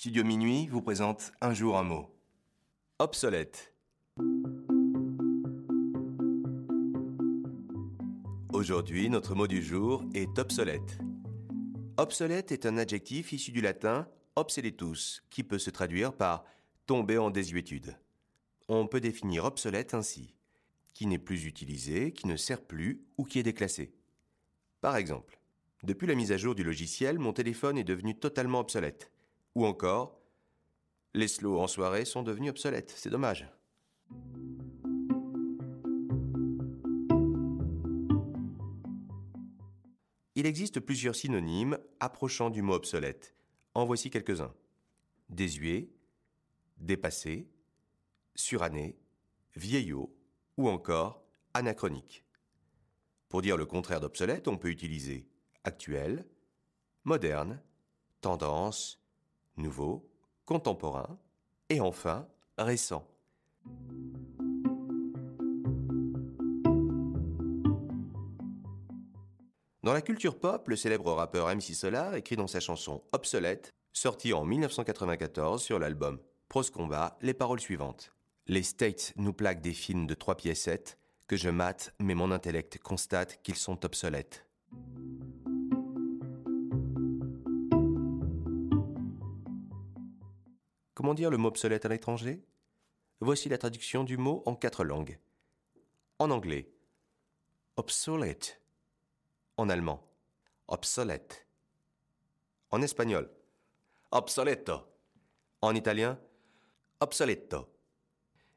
Studio Minuit vous présente un jour un mot. Obsolète. Aujourd'hui, notre mot du jour est obsolète. Obsolète est un adjectif issu du latin obsoletus, qui peut se traduire par tomber en désuétude. On peut définir obsolète ainsi qui n'est plus utilisé, qui ne sert plus ou qui est déclassé. Par exemple, depuis la mise à jour du logiciel, mon téléphone est devenu totalement obsolète. Ou encore, les slows en soirée sont devenus obsolètes. C'est dommage. Il existe plusieurs synonymes approchant du mot obsolète. En voici quelques-uns. Désuet, dépassé, suranné, vieillot ou encore anachronique. Pour dire le contraire d'obsolète, on peut utiliser actuel, moderne, tendance, nouveau, contemporain et enfin récent. Dans la culture pop, le célèbre rappeur MC Solar écrit dans sa chanson Obsolète, sortie en 1994 sur l'album Pros Combat, les paroles suivantes. Les States nous plaquent des films de trois piécettes que je mate, mais mon intellect constate qu'ils sont obsolètes. Comment dire le mot obsolète à l'étranger? Voici la traduction du mot en quatre langues. En anglais, obsolete. En allemand, obsolète. En espagnol, obsoleto. En italien, obsoleto.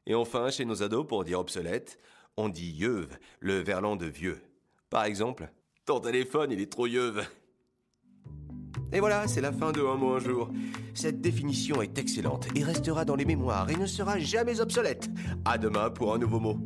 Et enfin, chez nos ados, pour dire obsolète, on dit yeuve, le verlan de vieux. Par exemple, ton téléphone, il est trop yeuve. Et voilà, c'est la fin de Un mot un jour. Cette définition est excellente et restera dans les mémoires et ne sera jamais obsolète. À demain pour un nouveau mot.